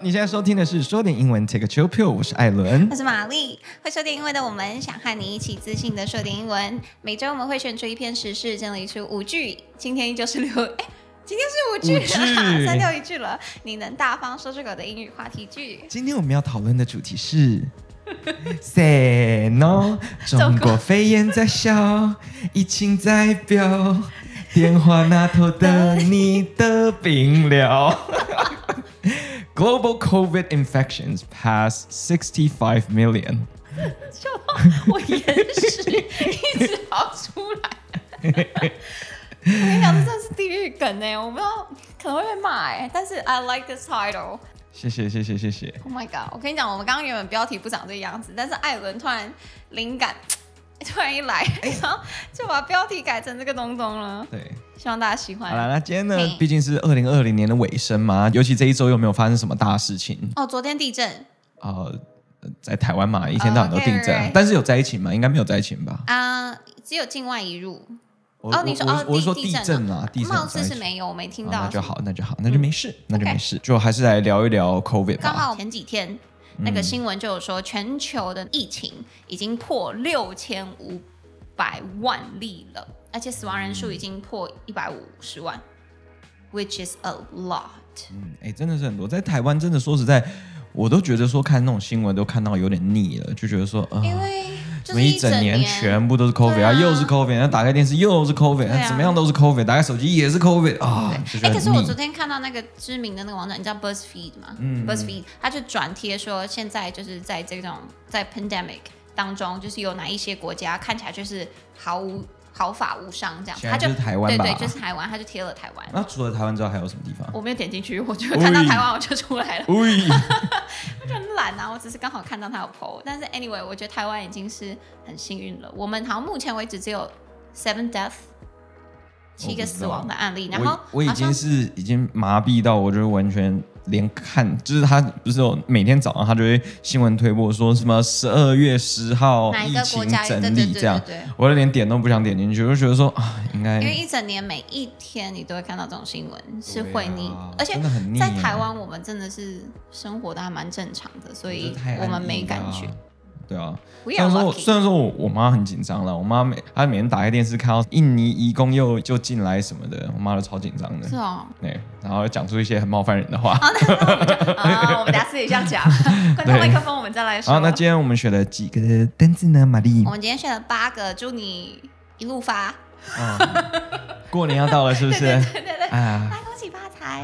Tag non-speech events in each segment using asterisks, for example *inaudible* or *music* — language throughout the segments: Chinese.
你现在收听的是说点英文，Take a chill pill。我是艾伦，我是玛丽。会说点英文的我们，想和你一起自信的说点英文。每周我们会选出一篇时事，整理出五句。今天依旧是六，*laughs* 哎，今天是五句，句 *laughs* 三掉一句了。你能大方说出口的英语话题句。今天我们要讨论的主题是，*laughs* Say no，中国肺炎在笑，疫情在飙，电话那头的你的病了。Global COVID infections pass 65 million。笑到我眼屎一直跑出来。我跟你讲，这真的是地狱梗哎！我不知道可能会被骂哎，但是 I like this title。谢谢谢谢谢谢。Oh my god！我跟你讲，我们刚刚原本标题不长这个样子，但是艾伦突然灵感 *laughs* 突然一来，然后就把标题改成这个东东了。对。希望大家喜欢。好了，那今天呢？毕竟是二零二零年的尾声嘛，尤其这一周又没有发生什么大事情。哦，昨天地震。呃，在台湾嘛，一天到晚都地震，哦 okay, right. 但是有灾情吗？应该没有灾情吧？啊、呃，只有境外移入。哦，你说哦，我是说地震啊，地震貌似是没有，我没听到、哦。那就好，那就好，那就没事，嗯、那就没事。Okay. 就还是来聊一聊 COVID 吧。刚好前几天那个新闻就有说，全球的疫情已经破六千五百万例了。而且死亡人数已经破一百五十万、嗯、，which is a lot。嗯，哎、欸，真的是很多。在台湾，真的说实在，我都觉得说看那种新闻都看到有点腻了，就觉得说，呃，因为就是一整年全部都是 COVID 啊，又是 COVID，然后打开电视又是 COVID，、那、怎么样都是 COVID，打开手机也是 COVID 啊。哎、欸，可是我昨天看到那个知名的那个网站，你知道 BuzzFeed 吗？嗯，BuzzFeed，他就转贴说，现在就是在这种在 pandemic 当中，就是有哪一些国家看起来就是毫无。毫发无伤，这样，他就台湾吧，对对，就是台湾，他就贴了台湾。那除了台湾之外，还有什么地方？我没有点进去，我就看到台湾，我就出来了。*laughs* 我 *laughs* 就很懒啊，我只是刚好看到他有 po。但是 anyway，我觉得台湾已经是很幸运了。我们好像目前为止只有 seven death，七个死亡的案例。然后我，我已经是已经麻痹到，我就完全。连看就是他不是有每天早上他就会新闻推播说什么十二月十号疫情整理这样，我就连点都不想点进去，我就觉得说啊，应该因为一整年每一天你都会看到这种新闻，是会腻，而且在台湾我们真的是生活的还蛮正常的，所以我们没感觉。对啊，虽然说虽然说我我妈很紧张了，我妈每她每天打开电视看到印尼移工又就进来什么的，我妈都超紧张的。是哦，对，然后讲出一些很冒犯人的话。*laughs* 好，那我们就啊，我们等下私底下讲，*laughs* *laughs* 关掉麦克风，我们再来说。好，那今天我们选了几个单字呢，玛丽？我们今天选了八个，祝你一路发。嗯，*laughs* 过年要到了，是不是？对对对对。啊。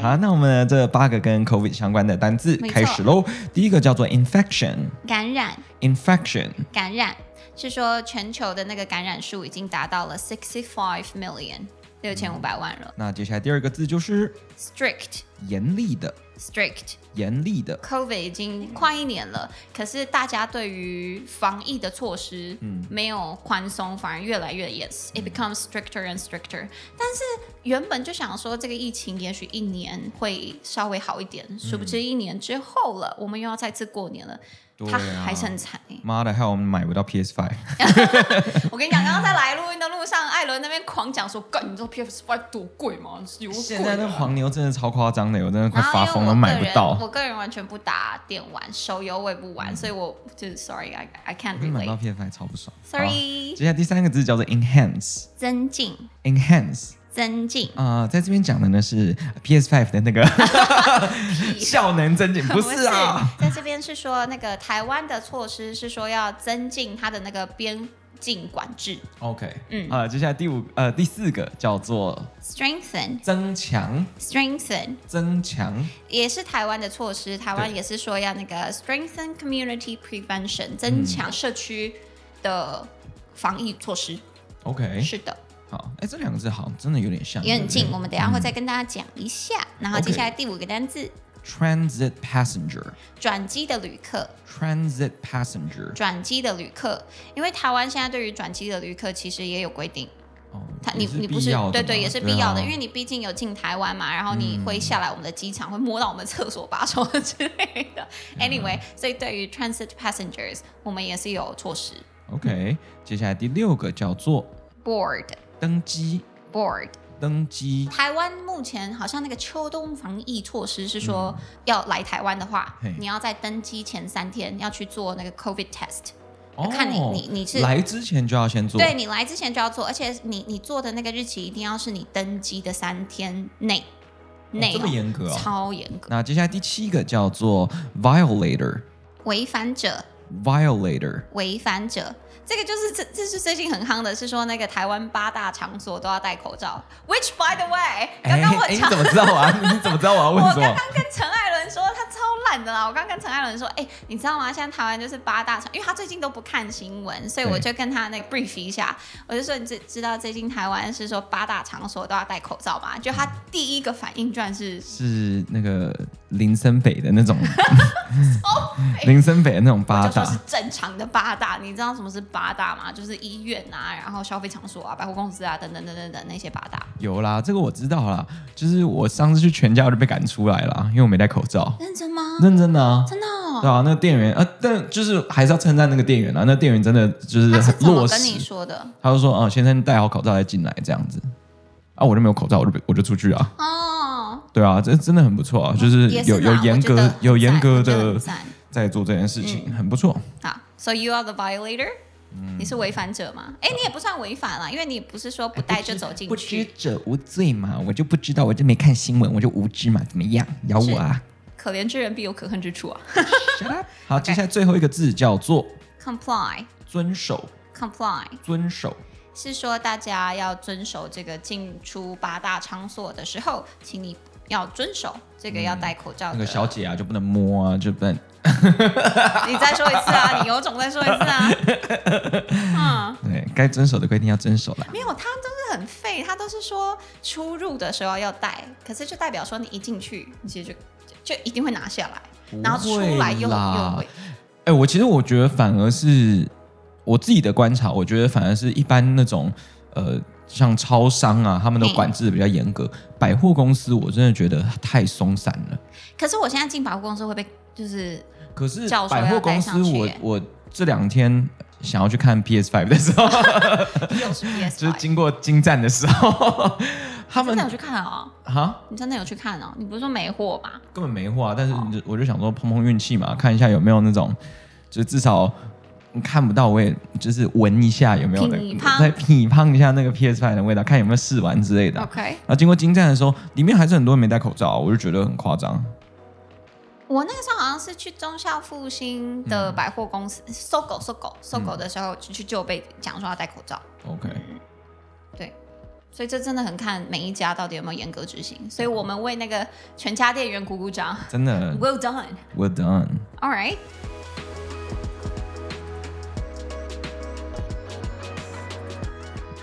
好，那我们这八个跟 COVID 相关的单字开始喽。第一个叫做 infection，感染。infection，感染是说全球的那个感染数已经达到了 sixty five million，六千五百万了。那接下来第二个字就是 strict，严厉的。strict，严厉的。COVID 已经快一年了，可是大家对于防疫的措施，嗯，没有宽松，反而越来越 yes，it becomes stricter and stricter。但是原本就想说这个疫情也许一年会稍微好一点，殊不知一年之后了，我们又要再次过年了。他还是很惨哎！妈的，害我们买不到 PS Five。*laughs* 我跟你讲，刚刚在来录音的路上，艾伦那边狂讲说：“干，你知道 PS Five 多贵吗？有贵。”现在那黄牛真的超夸张的，我真的快发疯了，买不到。我个人完全不打电玩，手游我也不玩，所以我就是 Sorry，I I can't relate。买到 PS Five 超不爽。Sorry。接下来第三个字叫做 enhance，增进。enhance。增进。啊、呃，在这边讲的呢是 PS Five 的那个 *laughs* 效能增进，不是啊，在这边是说那个台湾的措施是说要增进它的那个边境管制。OK，嗯，好、呃，接下来第五呃第四个叫做 strengthen 增强，strengthen。增强。也是台湾的措施，台湾也是说要那个 strengthen community prevention 增强社区的防疫措施。OK，是的。好，哎，这两个字好像真的有点像，也很近。我们等一下会再跟大家讲一下。嗯、然后接下来第五个单字，transit passenger，转机的旅客。transit passenger，转机的旅客。因为台湾现在对于转机的旅客其实也有规定。哦，他你你不是对对也是必要的，因为你毕竟有进台湾嘛，然后你会下来我们的机场，会摸到我们厕所把手之类的。*laughs* Anyway，所以对于 transit passengers，我们也是有措施。OK，接下来第六个叫做 board。登机，board，登机。台湾目前好像那个秋冬防疫措施是说，要来台湾的话，嗯、你要在登机前三天要去做那个 COVID test。哦、看你你你是来之前就要先做，对，你来之前就要做，而且你你做的那个日期一定要是你登机的三天内内、哦，这么严格超严格。那接下来第七个叫做 violator，违反者，violator，违反者。这个就是这这是最近很夯的，是说那个台湾八大场所都要戴口罩。Which by the way，刚刚我哎，你怎么知道啊？*laughs* 你怎么知道我要问什么？我刚刚跟陈艾伦说他超懒的啦。我刚刚跟陈艾伦说，哎，你知道吗？现在台湾就是八大场，因为他最近都不看新闻，所以我就跟他那个 brief 一下。我就说，你知知道最近台湾是说八大场所都要戴口罩吗？就他第一个反应居然是是那个林森北的那种，*laughs* 林森北的那种八大，是正常的八大。你知道什么是？八大嘛，就是医院啊，然后消费场所啊，百货公司啊，等等等等等那些八大。有啦，这个我知道啦。就是我上次去全家我就被赶出来了，因为我没戴口罩。认真吗？认真的啊，真的、哦。对啊，那个店员啊，但就是还是要称赞那个店员啊。那店员真的就是落实。他是怎么跟你说的？他就说：“哦、啊，先生戴好口罩再进来，这样子。”啊，我就没有口罩，我就我就出去啊。哦。对啊，这真的很不错啊，就是有有严格有严格的在做这件事情，嗯、很不错。好，So you are the violator. 你是违反者吗？哎，你也不算违反了，因为你不是说不带就走进去。不知者无罪嘛，我就不知道，我就没看新闻，我就无知嘛，怎么样？咬我啊！可怜之人必有可恨之处啊。*laughs* 好，接下来最后一个字叫做 comply，遵守。comply，遵守是说大家要遵守这个进出八大场所的时候，请你要遵守这个要戴口罩。那个小姐啊，就不能摸啊，就不能。*laughs* 你再说一次啊！*laughs* 你有种再说一次啊！*laughs* 嗯，对，该遵守的规定要遵守了。没有，他都是很废，他都是说出入的时候要戴，可是就代表说你一进去，你其实就就一定会拿下来，然后出来又又会。哎、欸，我其实我觉得反而是我自己的观察，我觉得反而是一般那种呃，像超商啊，他们都管制的比较严格，欸、百货公司我真的觉得太松散了。可是我现在进百货公司会被就是。可是百货公司我，我我这两天想要去看 PS Five 的时候，*laughs* 又是 PS，就是经过京站的时候，*laughs* 他们真的有去看啊、哦？哈，你真的有去看哦？你不是说没货吧？根本没货啊！但是我就想说碰碰运气嘛，看一下有没有那种，就是至少看不到，我也就是闻一下有没有的，再品尝一下那个 PS Five 的味道，看有没有试完之类的。OK，然后经过京站的时候，里面还是很多人没戴口罩，我就觉得很夸张。我那个时候好像是去中校复兴的百货公司搜狗搜狗搜狗的时候，就就被讲说要戴口罩。OK，对，所以这真的很看每一家到底有没有严格执行。所以我们为那个全家店员鼓鼓掌，真的，Well done，Well done，All right。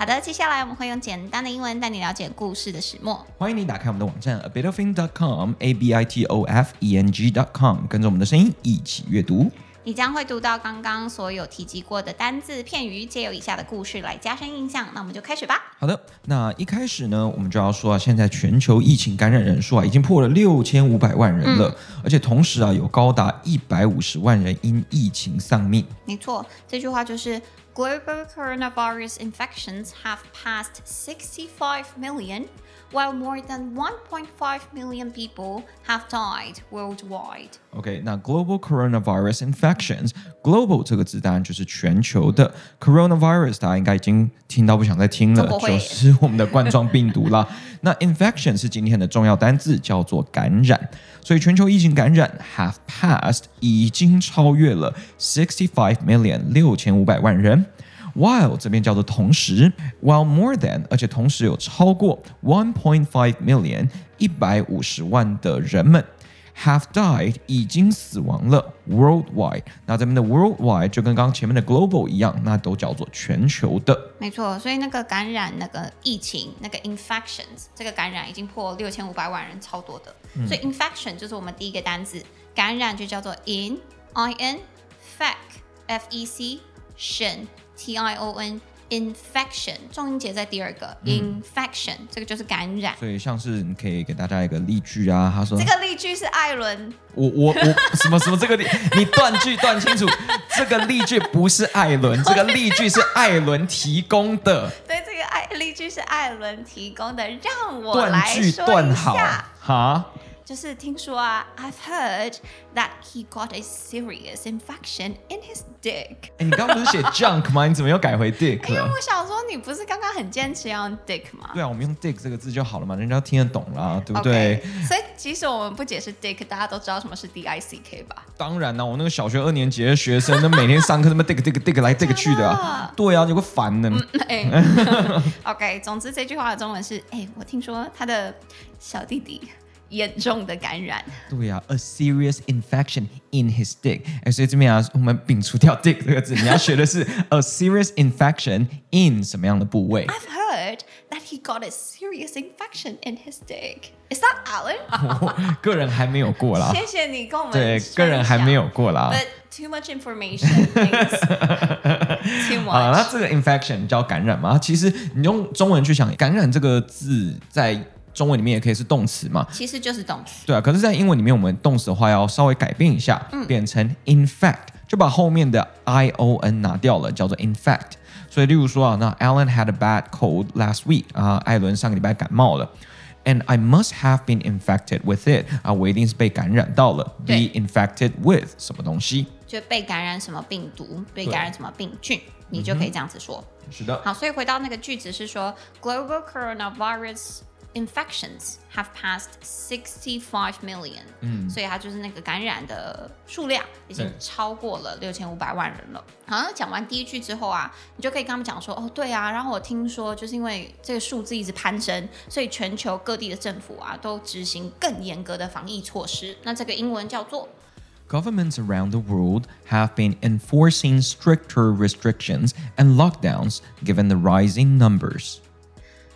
好的，接下来我们会用简单的英文带你了解故事的始末。欢迎你打开我们的网站 abitofeng.com，a b i t o f e n g.com，跟着我们的声音一起阅读。你将会读到刚刚所有提及过的单字片语，借由以下的故事来加深印象。那我们就开始吧。好的，那一开始呢，我们就要说啊，现在全球疫情感染人数啊，已经破了六千五百万人了，嗯，而且同时啊，有高达一百五十万人因疫情丧命。没错，这句话就是。Global coronavirus infections have passed 65 million, while more than 1.5 million people have died worldwide. OK，那 global coronavirus infections，global 这个字当然就是全球的 coronavirus，大家应该已经听到不想再听了， 就是我们的冠状病毒啦。那 infection 是今天的重要单字，叫做感染。所以全球疫情感染 have passed 已经超越了 sixty five million 六千五百万人，while 这边叫做同时，while more than 而且同时有超过 one point five million 一百五十万的人们。Have died 已经死亡了，worldwide。那这边的 worldwide 就跟刚刚前面的 global 一样，那都叫做全球的。没错，所以那个感染、那个疫情、那个 infections，这个感染已经破六千五百万人，超多的。嗯、所以 infection 就是我们第一个单字，感染就叫做 in，i n，fec，f e c，tion，t i o n。Infection 重音节在第二个、嗯、infection 这个就是感染，所以像是你可以给大家一个例句啊，他说这个例句是艾伦，我我我什么什么这个例，*laughs* 你断句断清楚，这个例句不是艾伦，*laughs* 这个例句是艾伦提供的，对，这个艾例句是艾伦提供的，让我来说一下。哈。就是听说啊，I've heard that he got a serious infection in his dick。哎，你刚刚不是写 junk 吗？你怎么又改回 dick 了？因为我想说，你不是刚刚很坚持要用 dick 吗？对啊，我们用 dick 这个字就好了嘛，人家听得懂啦，对不对所以即使我们不解释 dick，大家都知道什么是 D I C K 吧？当然啦，我那个小学二年级的学生，那每天上课他妈 dick dick dick 来 dick 去的啊，对啊，有个烦的。嗯欸、*laughs* OK，总之这句话的中文是：哎，我听说他的小弟弟。严重的感染，对呀、啊、，a serious infection in his dick。哎，所以这边啊，我们摒除掉 dick 这个字，你要学的是 *laughs* a serious infection in 什么样的部位？I've heard that he got a serious infection in his dick. Is that Alan？我个人还没有过啦。谢谢你跟我们对，个人还没有过啦。But *laughs* too much information. *laughs* too much. 啊，那这个 infection 叫感染嘛？其实你用中文去想，感染这个字在。 中文里面也可以是动词嘛？其实就是动词。对啊，可是，在英文里面，我们动词的话要稍微改变一下，嗯、变成 in fact，就把后面的 i o n 拿掉了，叫做 in fact。所以，例如说啊，那 Alan had a bad cold last week 啊，艾伦上个礼拜感冒了，and I must have been infected with it 啊，我一定是被感染到了，be infected with 什么东西？就被感染什么病毒，被感染什么病菌，你就可以这样子说。嗯、是的。好，所以回到那个句子是说，global coronavirus。Infections have passed sixty-five million，嗯，所以它就是那个感染的数量已经超过了六千五百万人了。好，那讲完第一句之后啊，你就可以跟他们讲说，哦，对啊，然后我听说就是因为这个数字一直攀升，所以全球各地的政府啊都执行更严格的防疫措施。那这个英文叫做，Governments around the world have been enforcing stricter restrictions and lockdowns given the rising numbers.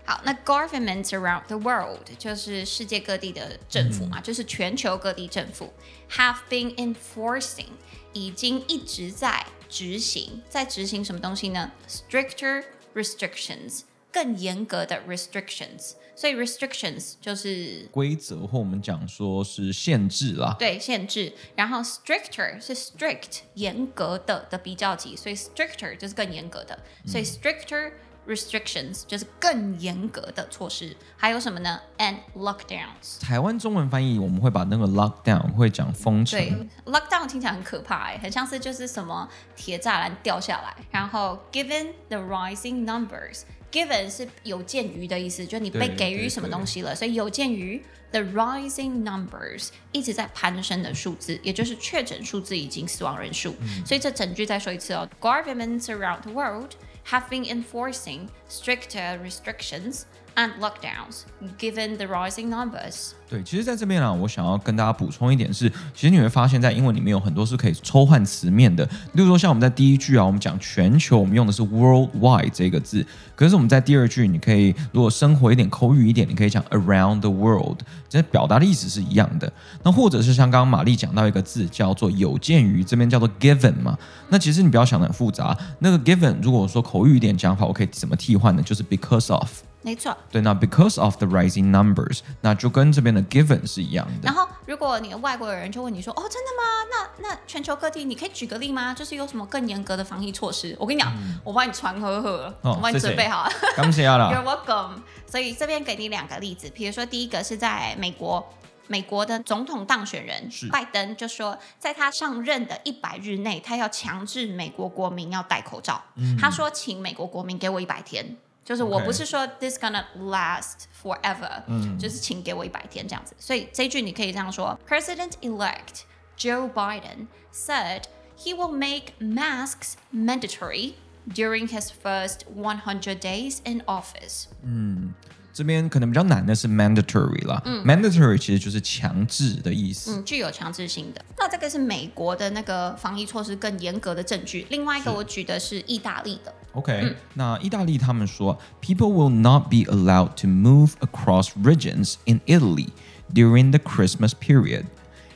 好，那 governments around the world 就是世界各地的政府嘛，嗯、就是全球各地政府 have been enforcing 已经一直在执行，在执行什么东西呢？stricter restrictions 更严格的 restrictions，所以 restrictions 就是规则或我们讲说是限制啦，对，限制。然后 stricter 是 strict 严格的的比较级，所以 stricter 就是更严格的，所以 stricter。Restrictions 就是更严格的措施，还有什么呢？And lockdowns。台湾中文翻译我们会把那个 lockdown 会讲封城。对，lockdown 听起来很可怕哎，很像是就是什么铁栅栏掉下来。然后，given the rising numbers，given 是有鉴于的意思，就你被给予什么东西了，所以有鉴于 the rising numbers 一直在攀升的数字，也就是确诊数字以及死亡人数。嗯、所以这整句再说一次哦，governments around the world。Have been enforcing stricter restrictions and lockdowns given the rising numbers. 对，其实在这边啊，我想要跟大家补充一点是，其实你会发现在英文里面有很多是可以抽换词面的。例如说，像我们在第一句啊，我们讲全球，我们用的是 worldwide 这个字。可是我们在第二句，你可以如果生活一点、口语一点，你可以讲 around the world，这表达的意思是一样的。那或者是像刚刚玛丽讲到一个字叫做有鉴于，这边叫做 given 嘛。那其实你不要想得很复杂，那个 given 如果说口语一点讲法，我可以怎么替换呢？就是 because of。没错，对，那 because of the rising numbers，那就跟这边的 given 是一样的。然后，如果你的外国人就问你说，哦，真的吗？那那全球各地，你可以举个例吗？就是有什么更严格的防疫措施？我跟你讲，嗯、我帮你传呵呵，哦、我帮你准备好了。感谢了。*laughs* You're welcome。所以这边给你两个例子，比如说第一个是在美国，美国的总统当选人拜登就说，在他上任的一百日内，他要强制美国国民要戴口罩。嗯、他说，请美国国民给我一百天。就是我不是说 this gonna last forever，嗯，就是请给我一百天这样子。所以这句你可以这样说：President-elect Joe Biden said he will make masks mandatory during his first 100 days in office。嗯， 这边可能比较难的是 mandatory 啦。嗯，mandatory 其实就是强制的意思。嗯，具有强制性的。那这个是美国的那个防疫措施更严格的证据。另外一个我举的是意大利的。OK，、嗯、那意大利他们说，People will not be allowed to move across regions in Italy during the Christmas period,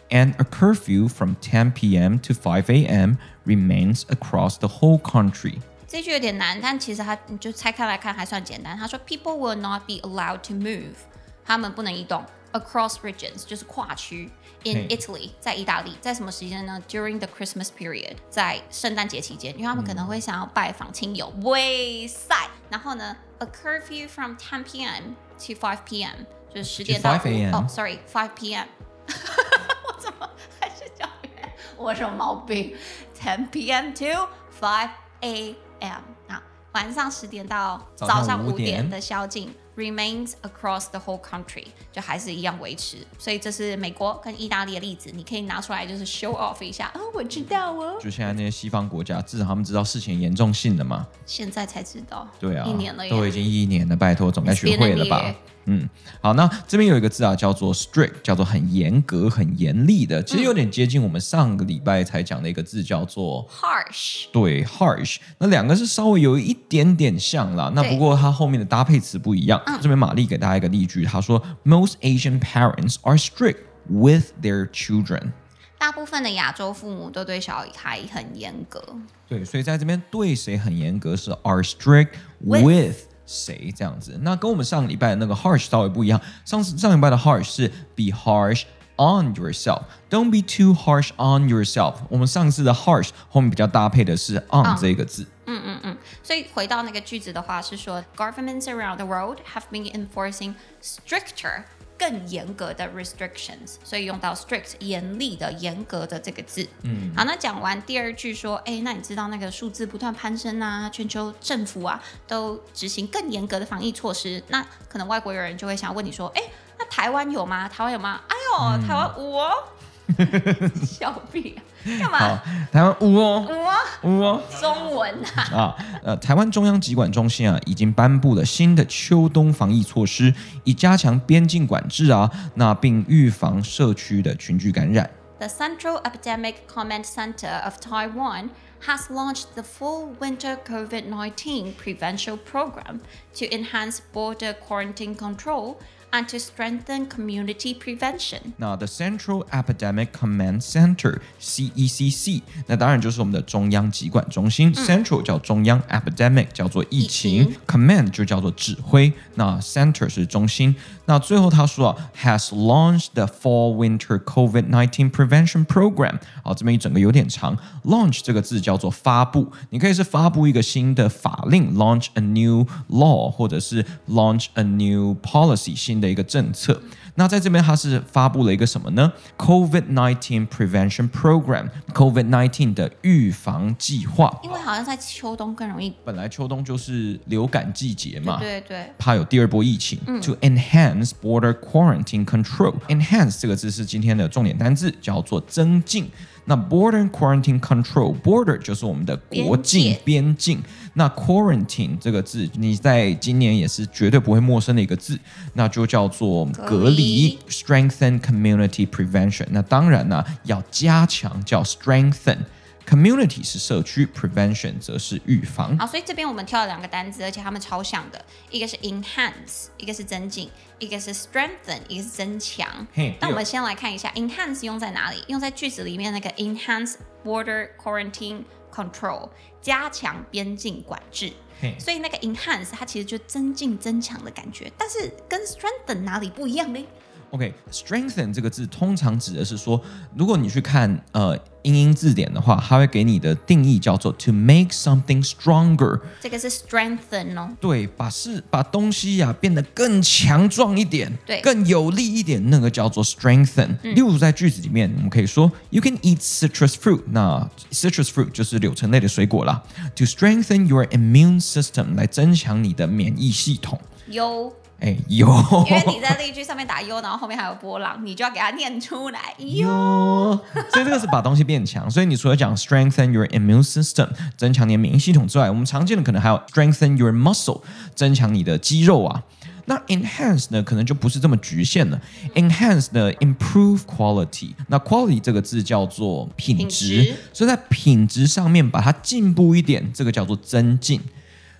and a curfew from 10 p.m. to 5 a.m. remains across the whole country. 这句有点难，但其实它你就拆开来看还算简单。他说，People will not be allowed to move，他们不能移动。Across regions 就是跨区，in Italy 在意大利，在什么时间呢？During the Christmas period 在圣诞节期间，因为他们可能会想要拜访亲友，喂塞，然后呢 a curfew from 10 p.m. to 5 p.m. 就是十点到五。哦，sorry，5 p.m. *laughs* 我怎么还是讲我什么毛病？10 p.m. to 5 a.m. 啊，晚上十点到早上五点的宵禁。Remains across the whole country，就还是一样维持，所以这是美国跟意大利的例子，你可以拿出来就是 show off 一下啊、哦，我知道哦。就现在那些西方国家，至少他们知道事情严重性的嘛。现在才知道。对啊，一年了，都已经一年了，拜托，总该学会了吧。嗯，好，那这边有一个字啊，叫做 strict，叫做很严格、很严厉的，其实有点接近我们上个礼拜才讲的一个字，叫做 harsh。对，harsh，那两个是稍微有一点点像啦，那不过它后面的搭配词不一样。这边玛丽给大家一个例句，她说：“Most Asian parents are strict with their children。”大部分的亚洲父母都对小孩很严格。对，所以在这边对谁很严格是 are strict with, with 谁这样子？那跟我们上礼拜的那个 harsh 稍微不一样。上次上礼拜的 harsh 是 be harsh on yourself，don't be too harsh on yourself。我们上次的 harsh 后面比较搭配的是 on、嗯、这个字。 嗯嗯嗯。所以回到那个句子的话是说，governments around the world have been enforcing stricter。更严格的 restrictions，所以用到 strict 严厉的、严格的这个字。嗯，好，那讲完第二句说，哎，那你知道那个数字不断攀升啊，全球政府啊都执行更严格的防疫措施，那可能外国人就会想问你说，哎，那台湾有吗？台湾有吗？哎呦，嗯、台湾我。*laughs* 小屁，干嘛？好，台湾五哦，五哦，五哦，中文啊。啊，呃，台湾中央疾管中心啊，已经颁布了新的秋冬防疫措施，以加强边境管制啊，那并预防社区的群聚感染。The Central Epidemic Command Center of Taiwan has launched the full Winter COVID-19 Prevention Program to enhance border quarantine control. And to strengthen community prevention。那 The Central Epidemic Command Center（CECC） 那当然就是我们的中央疾管中心。嗯、Central 叫中央，Epidemic 叫做疫情，疫情，Command 就叫做指挥。那 Center 是中心。那最后他说啊，has launched the Fall Winter COVID-19 Prevention Program。好，这边一整个有点长。Launch 这个字叫做发布，你可以是发布一个新的法令，launch a new law，或者是 launch a new policy 新。 的一个政策，那在这边它是发布了一个什么呢？COVID-19 Prevention Program，COVID-19 的预防计划。因为好像在秋冬更容易，本来秋冬就是流感季节嘛，对对对，怕有第二波疫情。嗯、to enhance border quarantine control，enhance 这个字是今天的重点单字，叫做增进。那 border quarantine control，border 就是我们的国境边境。那 quarantine 这个字，你在今年也是绝对不会陌生的一个字，那就叫做隔离。Strengthen community prevention。那当然呢，要加强叫 strengthen。Community 是社区，prevention 则是预防。好，所以这边我们挑了两个单词，而且它们超像的，一个是 enhance，一个是增进，一个是 strengthen，一个是增强。Hey, 那我们先来看一下 enhance 用在哪里？用在句子里面那个 enhance border quarantine control，加强边境管制。所以那个 enhance 它其实就增进、增强的感觉，但是跟 strengthen 哪里不一样呢？OK，strengthen、okay, 这个字通常指的是说，如果你去看呃英英字典的话，它会给你的定义叫做 to make something stronger。这个是 strengthen 哦。对，把事把东西呀、啊、变得更强壮一点，对，更有力一点，那个叫做 strengthen。嗯、例如在句子里面，我们可以说 You can eat citrus fruit。那 citrus fruit 就是柳橙类的水果啦。To strengthen your immune system，来增强你的免疫系统。有。哎，有，因为你在例句上面打 U，然后后面还有波浪，你就要给它念出来。有，所以这个是把东西变强。所以你除了讲 strengthen your immune system，增强你的免疫系统之外，我们常见的可能还有 strengthen your muscle，增强你的肌肉啊。那 enhance 呢，可能就不是这么局限了。enhance 呢，improve quality。那 quality 这个字叫做品质，品质，所以在品质上面把它进步一点，这个叫做增进。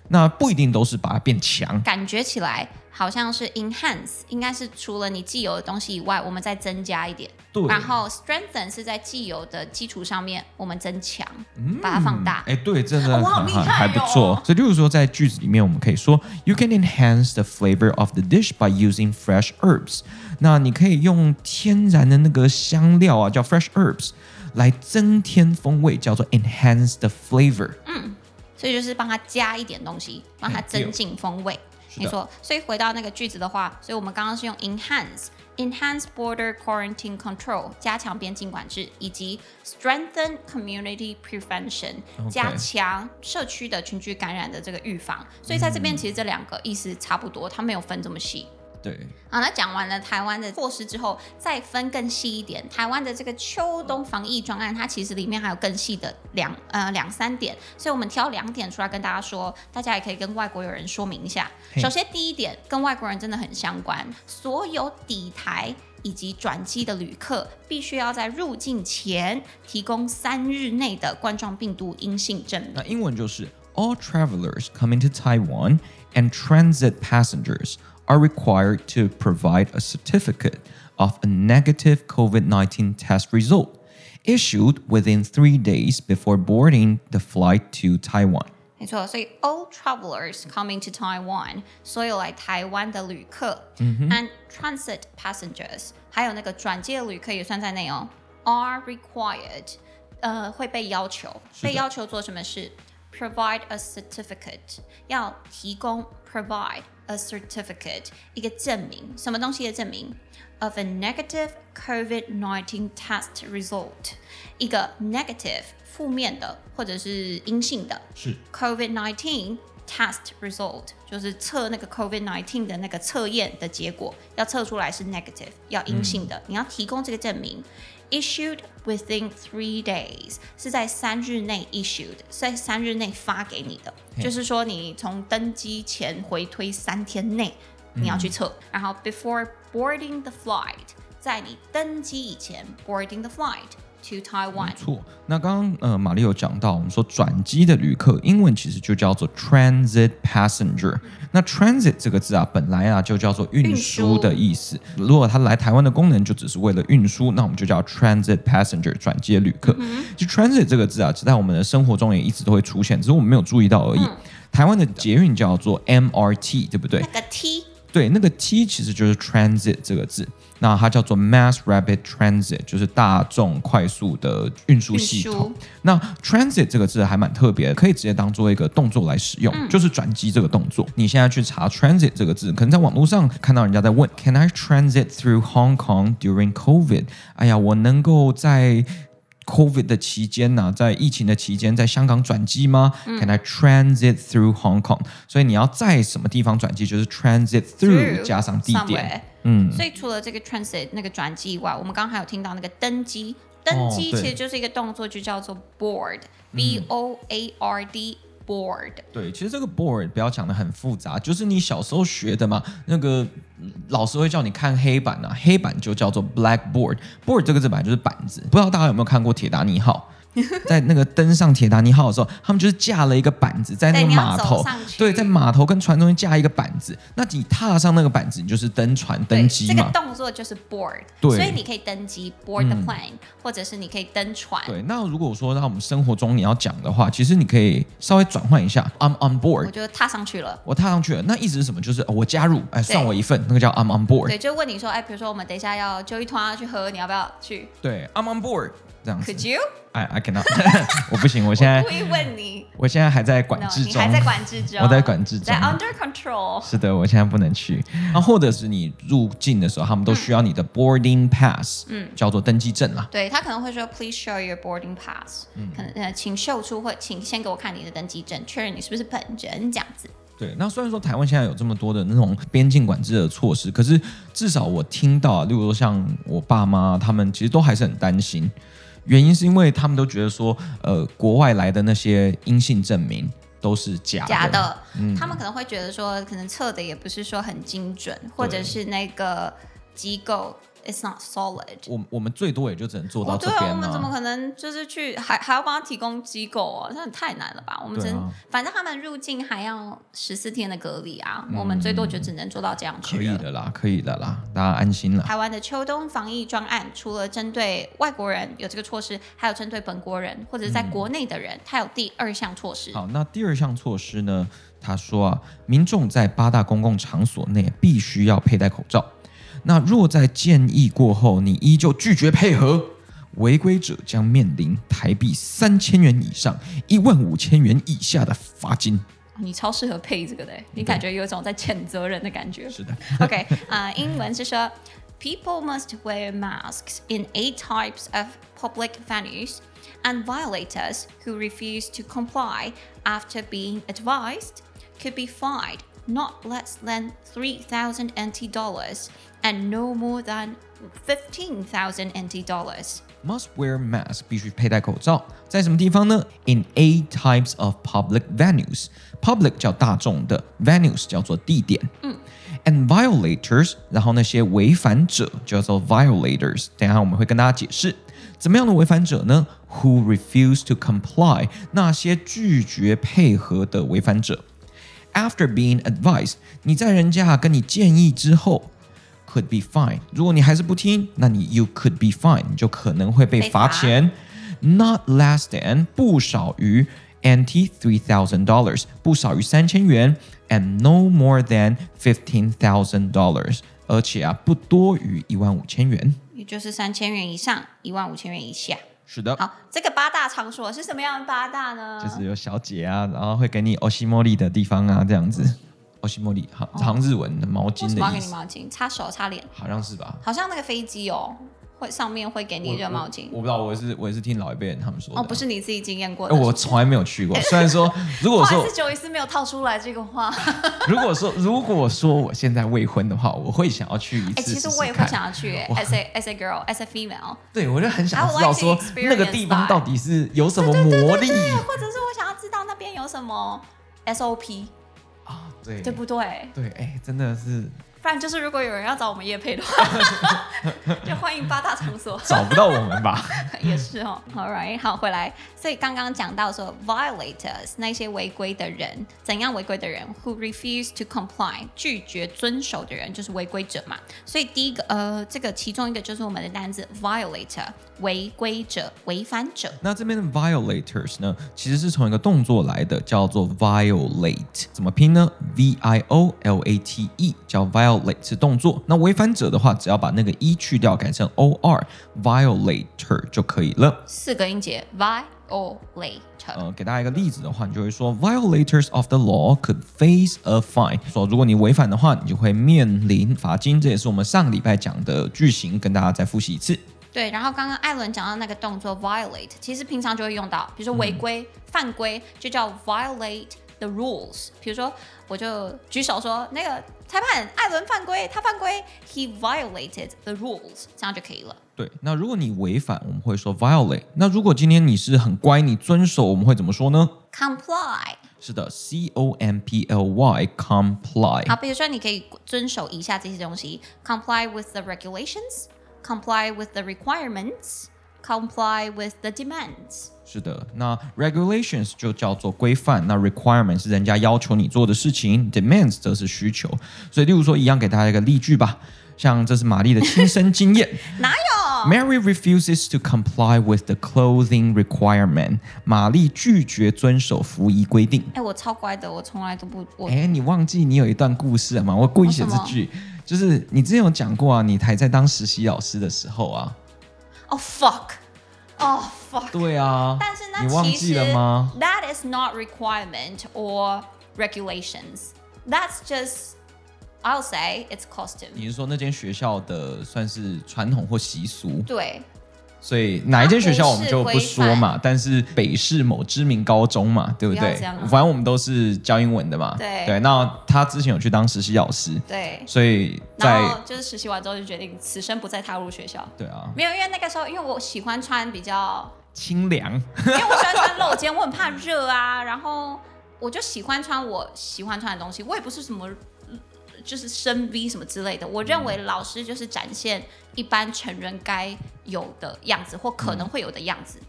那不一定都是把它变强，感觉起来。好像是 enhance，应该是除了你既有的东西以外，我们再增加一点。对。然后 strengthen 是在既有的基础上面，我们增强，嗯、把它放大。哎，对，真的很、哦、厉害、哦、还不错。所以，例如说，在句子里面，我们可以说，You can enhance the flavor of the dish by using fresh herbs。那你可以用天然的那个香料啊，叫 fresh herbs，来增添风味，叫做 enhance the flavor。嗯。所以就是帮他加一点东西，帮他增进风味。没错。所以回到那个句子的话，所以我们刚刚是用 enhance。Enhance border quarantine control，加强边境管制，以及 strengthen community prevention，Okay. 加强社区的群聚感染的这个预防。所以在这边其实这两个意思差不多，它没有分这么细。对，好，那讲完了台湾的措施之后，再分更细一点，台湾的这个秋冬防疫专案，它其实里面还有更细的两呃两三点，所以我们挑两点出来跟大家说，大家也可以跟外国友人说明一下。首先第一点跟外国人真的很相关，所有抵台以及转机的旅客，必须要在入境前提供三日内的冠状病毒阴性证明。那英文就是 All travelers coming to Taiwan and transit passengers are required to provide a certificate of a negative COVID-19 test result issued within three days before boarding the flight to Taiwan. 没错，所以 all travelers coming to Taiwan，所有来台湾的旅客、嗯、，and transit passengers，还有那个转机的旅客也算在内哦，are required，呃，会被要求，被要求做什么事？Provide a certificate，要提供 provide。 A certificate，一个证明，什么东西的证明？Of a negative COVID-19 test result，一个 negative 负面的或者是阴性的，是 COVID-19 test result，就是测那个 COVID-19 的那个测验的结果，要测出来是 negative，要阴性的，嗯、你要提供这个证明。Issued within three days 是在三日内 issued，是在三日内发给你的，就是说你从登机前回推三天内你要去测，嗯、然后 before boarding the flight，在你登机以前 boarding the flight。 To Taiwan，没错。那刚刚呃，玛丽有讲到，我们说转机的旅客，英文其实就叫做 transit passenger。那 transit 这个字啊，本来啊就叫做运输的意思。如果他来台湾的功能就只是为了运输，那我们就叫 transit passenger 转机的旅客。嗯、就 transit 这个字啊，在我们的生活中也一直都会出现，只是我们没有注意到而已。嗯、台湾的捷运叫做 MRT，对不对？那个 T，对，那个 T 其实就是 transit 这个字。那它叫做 Mass Rapid Transit，就是大众快速的运输系统。那 Transit 这个字还蛮特别，可以直接当做一个动作来使用，嗯、就是转机这个动作。你现在去查 Transit 这个字，可能在网络上看到人家在问，Can I transit through Hong Kong during COVID？哎呀，我能够在 COVID 的期间呢、啊，在疫情的期间，在香港转机吗、嗯、？Can I transit through Hong Kong？所以你要在什么地方转机，就是 transit through, through 加上地点。嗯，所以除了这个 transit 那个转机以外，我们刚刚还有听到那个登机，登机其实就是一个动作，就叫做 board，b、哦、o a r Board，。对，其实这个 board 不要讲得很复杂，就是你小时候学的嘛，那个老师会叫你看黑板啊，黑板就叫做 blackboard，board 这个字本来就是板子，不知道大家有没有看过铁达尼号？*laughs* 在那个登上铁达尼号的时候，他们就是架了一个板子在那个码头，对，在码头跟船中间架一个板子。那你踏上那个板子，你就是登船登机嘛。这个动作就是 board，对，所以你可以登机 board the plane，、嗯、或者是你可以登船。对，那如果说让我们生活中你要讲的话，其实你可以稍微转换一下，I'm on board，我就踏上去了。我踏上去了，那意思是什么？就是、哦、我加入，哎，算我一份，那个叫 I'm on board。对，就问你说，哎，比如说我们等一下要揪一团要去喝，你要不要去？对，I'm on board。这样子，Could you？哎，I cannot，*laughs* 我不行，我现在我故意问你，我现在还在管制中，你还在管制中，*laughs* 我在管制中，在 under control。是的，我现在不能去。那或者是你入境的时候，他们都需要你的 boarding pass，嗯，叫做登机证啦。对，他可能会说，Please show your boarding pass，嗯，可能呃，请秀出或请先给我看你的登机证，确认你是不是本人这样子。对，那虽然说台湾现在有这么多的那种边境管制的措施，可是至少我听到啊，例如说像我爸妈他们，其实都还是很担心。原因是因为他们都觉得说，呃，国外来的那些阴性证明都是假的，假的。嗯，他们可能会觉得说，可能测的也不是说很精准，或者是那个机构。It's not solid。我我们最多也就只能做到这边了。对啊，我们怎么可能就是去还还要帮他提供机构啊？那太难了吧？我们只能，啊、反正他们入境还要十四天的隔离啊。嗯、我们最多就只能做到这样去。可以的啦，可以的啦，大家安心了。台湾的秋冬防疫专案，除了针对外国人有这个措施，还有针对本国人或者是在国内的人，他、嗯、有第二项措施。好，那第二项措施呢？他说啊，民众在八大公共场所内必须要佩戴口罩。那若在建议过后，你依旧拒绝配合，违规者将面临台币三千元以上一万五千元以下的罚金。你超适合配这个的，你感觉有一种在谴责人的感觉。是的。OK，啊、uh,，英文是说，People must wear masks in eight types of public venues, and violators who refuse to comply after being advised could be fined not less than three thousand NT dollars and no more than fifteen thousand NT dollars. Must wear mask 必须佩戴口罩，在什么地方呢？In eight types of public venues. Public 叫大众的，venues 叫做地点。嗯。And violators，然后那些违反者叫做 violators。等一下我们会跟大家解释，怎么样的违反者呢？Who refuse to comply，那些拒绝配合的违反者。After being advised，你在人家跟你建议之后。 Could be fine。如果你还是不听，那你 you could be fine，你就可能会被罚钱。Not less than 不少于 NT three thousand dollars，不少于三千元。And no more than fifteen thousand dollars，而且啊不多于一万五千元，也就是三千元以上，一万五千元以下。是的。好，这个八大场所是什么样的八大呢？就是有小姐啊，然后会给你欧西莫利的地方啊，这样子。欧西莫里，好，好像日文的毛巾的意思。给你毛巾？擦手、擦脸？好像是吧。好像那个飞机哦，会上面会给你热毛巾。我，我，我不知道，我是我也是听老一辈人他们说的。哦，不是你自己经验过的。我从来没有去过。虽然说，*laughs* 如果说，九一四没有套出来这个话。*laughs* 如果说，如果说我现在未婚的话，我会想要去一次。其实我也会想要去，as a as a girl as a female。对，我就很想知道说那个地方到底是有什么魔力，或者是我想要知道那边有什么 SOP。对，对不对？对，哎，真的是。不然就是，如果有人要找我们业配的话，*laughs* 就欢迎八大场所。找不到我们吧？*laughs* 也是哦。All right，好，回来。所以刚刚讲到说，violators 那些违规的人，怎样违规的人？Who refuse to comply 拒绝遵守的人，就是违规者嘛。所以第一个，呃，这个其中一个就是我们的单字 violator，违规者、违反者。那这边的 violators 呢，其实是从一个动作来的，叫做 violate，怎么拼呢？V I O L A T E，叫 violate。Violate 是动作，那违反者的话，只要把那个 e 去掉，改成 o r，violator 就可以了。四个音节，violator。呃，给大家一个例子的话，你就会说，violators of the law could face a fine。说如果你违反的话，你就会面临罚金。这也是我们上礼拜讲的句型，跟大家再复习一次。对，然后刚刚艾伦讲到那个动作 violate，其实平常就会用到，比如说违规、嗯、犯规，就叫 violate the rules。比如说，我就举手说那个。裁判艾伦犯规，他犯规，he violated the rules，这样就可以了。对，那如果你违反，我们会说 violate。那如果今天你是很乖，你遵守，我们会怎么说呢？comply。是的，c o m p l y，comply。好，比如说你可以遵守以下这些东西：comply with the regulations，comply with the requirements。 Comply with the demands。是的，那 regulations 就叫做规范，那 requirement 是人家要求你做的事情，demands 则是需求。所以，例如说，一样给大家一个例句吧，像这是玛丽的亲身经验。*laughs* 哪有？Mary refuses to comply with the clothing requirement。玛丽拒绝遵守服仪规定。哎，我超乖的，我从来都不。哎，你忘记你有一段故事了吗？我故意写这句，就是你之前有讲过啊，你还在当实习老师的时候啊。Oh fuck! Oh fuck! 对啊，但是那你忘记了吗？That is not requirement or regulations. That's just, I'll say it's custom. 你是说那间学校的算是传统或习俗？对。 所以哪一间学校我们就不说嘛，但是北市某知名高中嘛，对不对？不反正我们都是教英文的嘛。对对，那他之前有去当实习老师。对。所以在，就是实习完之后就决定此生不再踏入学校。对啊。没有，因为那个时候，因为我喜欢穿比较清凉，因为我喜欢穿 *laughs* 露肩，我很怕热啊，然后我就喜欢穿我喜欢穿的东西，我也不是什么。就是深 V 什么之类的，我认为老师就是展现一般成人该有的样子，或可能会有的样子。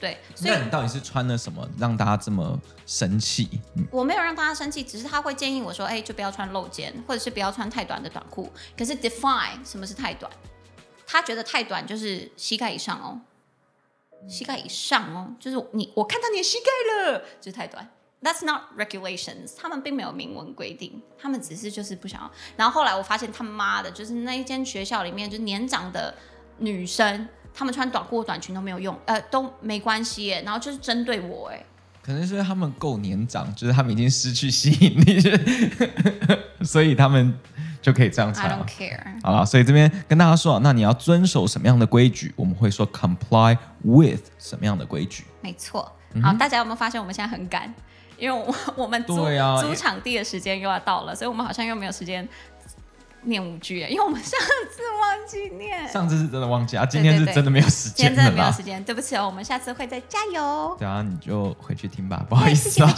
对，所以那你到底是穿了什么让大家这么生气？我没有让大家生气，只是他会建议我说：“哎，就不要穿露肩，或者是不要穿太短的短裤。”可是 define 什么是太短？他觉得太短就是膝盖以上哦，膝盖以上哦，就是你我看到你的膝盖了，就是太短。That's not regulations，他们并没有明文规定，他们只是就是不想要。然后后来我发现他妈的，就是那一间学校里面，就是年长的女生，她们穿短裤、短裙都没有用，呃，都没关系耶。然后就是针对我，哎，可能是他们够年长，就是他们已经失去吸引力，*laughs* 所以他们就可以这样穿。I don't care。好了，所以这边跟大家说啊，那你要遵守什么样的规矩？我们会说 comply with 什么样的规矩？没错。好，大家有没有发现我们现在很赶？因为我 *laughs* 我们租、啊、租场地的时间又要到了，所以我们好像又没有时间。念五句，因为我们上次忘记念。上次是真的忘记啊，今天是真的没有时间。今天真的没有时间，对不起哦，我们下次会再加油。对啊，你就回去听吧，不好意思啊。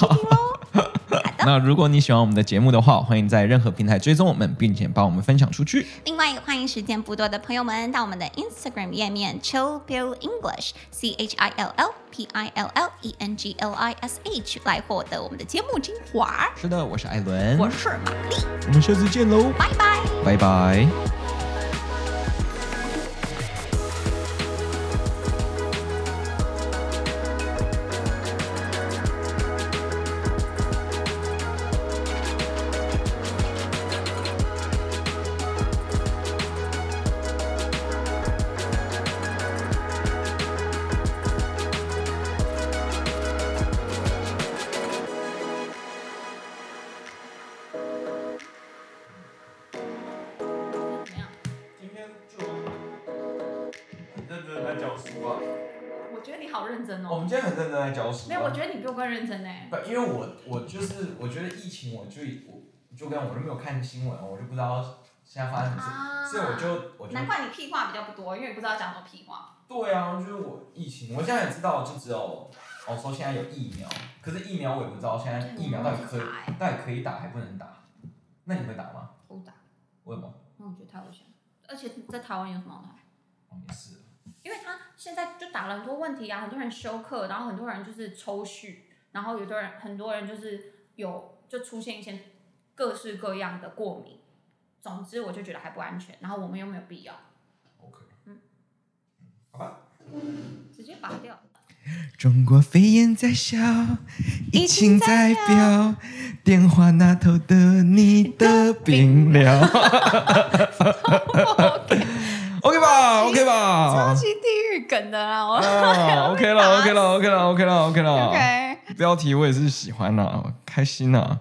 *laughs* 那如果你喜欢我们的节目的话，欢迎在任何平台追踪我们，并且帮我们分享出去。另外，欢迎时间不多的朋友们到我们的 Instagram 页面 Chill Pill English，C H I L L P I L L E N G L I S H 来获得我们的节目精华。是的，我是艾伦，我是玛丽，我们下次见喽，拜拜，拜拜。不，因为我我就是我觉得疫情，我就我就跟我都没有看新闻，我就不知道现在发生什么事，啊、所以我就我就。难怪你屁话比较不多，因为不知道讲什么屁话。对啊，就是我疫情，我现在也知道，就只有哦说现在有疫苗，可是疫苗我也不知道现在疫苗到底可以到底可以打还不能打，那你会打吗？不打。为什么？那我觉得太危险，而且在台湾有什么好打？哦，也是。因为他现在就打了很多问题啊，很多人休克，然后很多人就是抽搐，然后有的人很多人就是有就出现一些各式各样的过敏，总之我就觉得还不安全，然后我们又没有必要。OK，嗯，好吧，直接拔掉。中国肺炎在笑，疫情在飙，电话那头的你的病了。*laughs* *laughs* OK 吧，OK 吧，超级地狱梗的啦，啊，OK 了，OK 了，OK 了，OK 了，OK 了，OK。标题我也是喜欢呐，开心呐。